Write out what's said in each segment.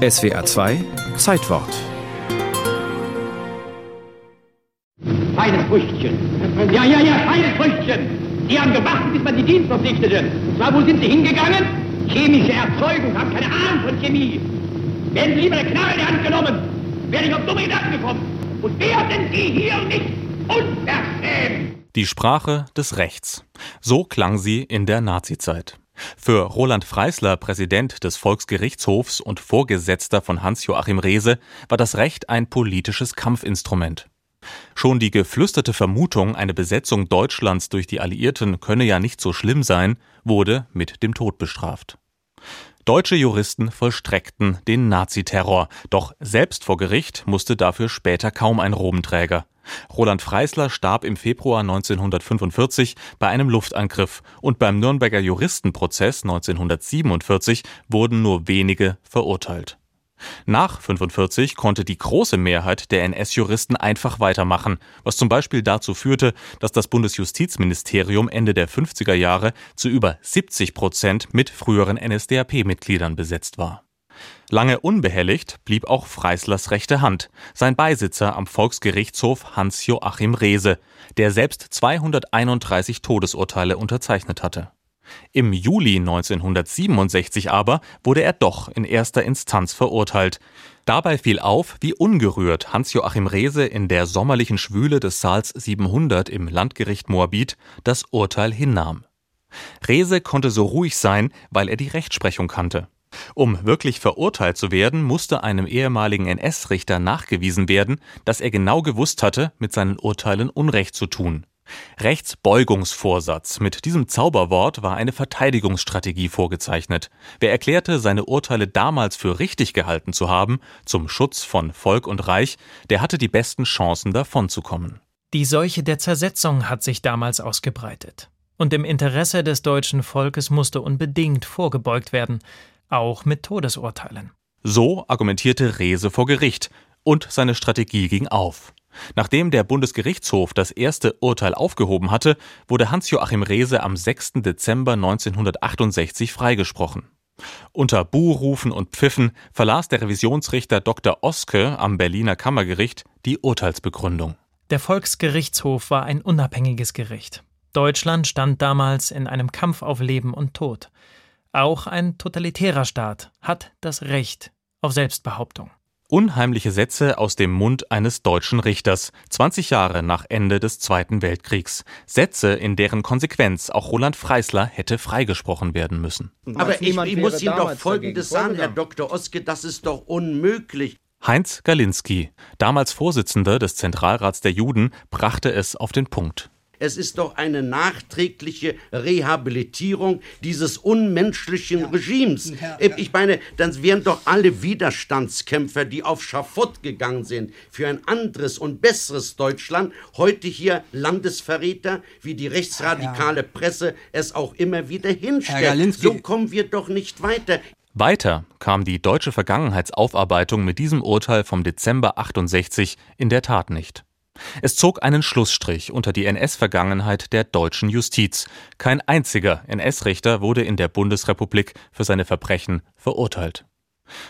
SWA 2 Zeitwort. Feines Früchtchen. Ja, ja, ja, feines Früchtchen. Sie haben gewartet, bis man die Dienst verpflichtete. Und zwar, wo sind Sie hingegangen? Chemische Erzeugung, haben keine Ahnung von Chemie. Werden Sie lieber eine Knarre in die Hand genommen, wäre ich auf dumme Gedanken gekommen. Und werden Sie hier nicht unverschämt. Die Sprache des Rechts. So klang sie in der Nazizeit. Für Roland Freisler, Präsident des Volksgerichtshofs und Vorgesetzter von Hans-Joachim Rehse, war das Recht ein politisches Kampfinstrument. Schon die geflüsterte Vermutung, eine Besetzung Deutschlands durch die Alliierten könne ja nicht so schlimm sein, wurde mit dem Tod bestraft. Deutsche Juristen vollstreckten den Naziterror, doch selbst vor Gericht musste dafür später kaum ein Robenträger. Roland Freisler starb im Februar 1945 bei einem Luftangriff und beim Nürnberger Juristenprozess 1947 wurden nur wenige verurteilt. Nach 45 konnte die große Mehrheit der NS-Juristen einfach weitermachen, was zum Beispiel dazu führte, dass das Bundesjustizministerium Ende der 50er Jahre zu über 70 Prozent mit früheren NSDAP-Mitgliedern besetzt war. Lange unbehelligt blieb auch Freislers rechte Hand, sein Beisitzer am Volksgerichtshof Hans-Joachim Rehse, der selbst 231 Todesurteile unterzeichnet hatte. Im Juli 1967 aber wurde er doch in erster Instanz verurteilt. Dabei fiel auf, wie ungerührt Hans-Joachim Rehse in der sommerlichen Schwüle des Saals 700 im Landgericht Moabit das Urteil hinnahm. Rehse konnte so ruhig sein, weil er die Rechtsprechung kannte. Um wirklich verurteilt zu werden, musste einem ehemaligen NS-Richter nachgewiesen werden, dass er genau gewusst hatte, mit seinen Urteilen Unrecht zu tun. Rechtsbeugungsvorsatz. Mit diesem Zauberwort war eine Verteidigungsstrategie vorgezeichnet. Wer erklärte, seine Urteile damals für richtig gehalten zu haben, zum Schutz von Volk und Reich, der hatte die besten Chancen davonzukommen. Die Seuche der Zersetzung hat sich damals ausgebreitet. Und im Interesse des deutschen Volkes musste unbedingt vorgebeugt werden auch mit Todesurteilen. So argumentierte Rehse vor Gericht und seine Strategie ging auf. Nachdem der Bundesgerichtshof das erste Urteil aufgehoben hatte, wurde Hans-Joachim Rehse am 6. Dezember 1968 freigesprochen. Unter Buhrufen und Pfiffen verlas der Revisionsrichter Dr. Oske am Berliner Kammergericht die Urteilsbegründung. Der Volksgerichtshof war ein unabhängiges Gericht. Deutschland stand damals in einem Kampf auf Leben und Tod. Auch ein totalitärer Staat hat das Recht auf Selbstbehauptung. Unheimliche Sätze aus dem Mund eines deutschen Richters, 20 Jahre nach Ende des Zweiten Weltkriegs. Sätze, in deren Konsequenz auch Roland Freisler hätte freigesprochen werden müssen. Aber ich, ich muss Ihnen doch Folgendes sagen, Herr Dr. Oske, das ist doch unmöglich. Heinz Galinski, damals Vorsitzender des Zentralrats der Juden, brachte es auf den Punkt. Es ist doch eine nachträgliche Rehabilitierung dieses unmenschlichen ja. Regimes. Ja. Ich meine, dann wären doch alle Widerstandskämpfer, die auf Schafott gegangen sind, für ein anderes und besseres Deutschland, heute hier Landesverräter, wie die rechtsradikale Presse es auch immer wieder hinstellt. So kommen wir doch nicht weiter. Weiter kam die deutsche Vergangenheitsaufarbeitung mit diesem Urteil vom Dezember 68 in der Tat nicht. Es zog einen Schlussstrich unter die NS-Vergangenheit der deutschen Justiz. Kein einziger NS-Richter wurde in der Bundesrepublik für seine Verbrechen verurteilt.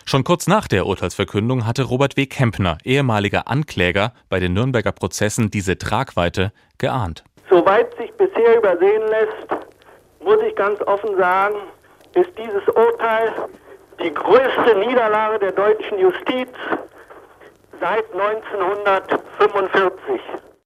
Schon kurz nach der Urteilsverkündung hatte Robert W. Kempner, ehemaliger Ankläger bei den Nürnberger Prozessen, diese Tragweite geahnt. Soweit sich bisher übersehen lässt, muss ich ganz offen sagen, ist dieses Urteil die größte Niederlage der deutschen Justiz seit 1945.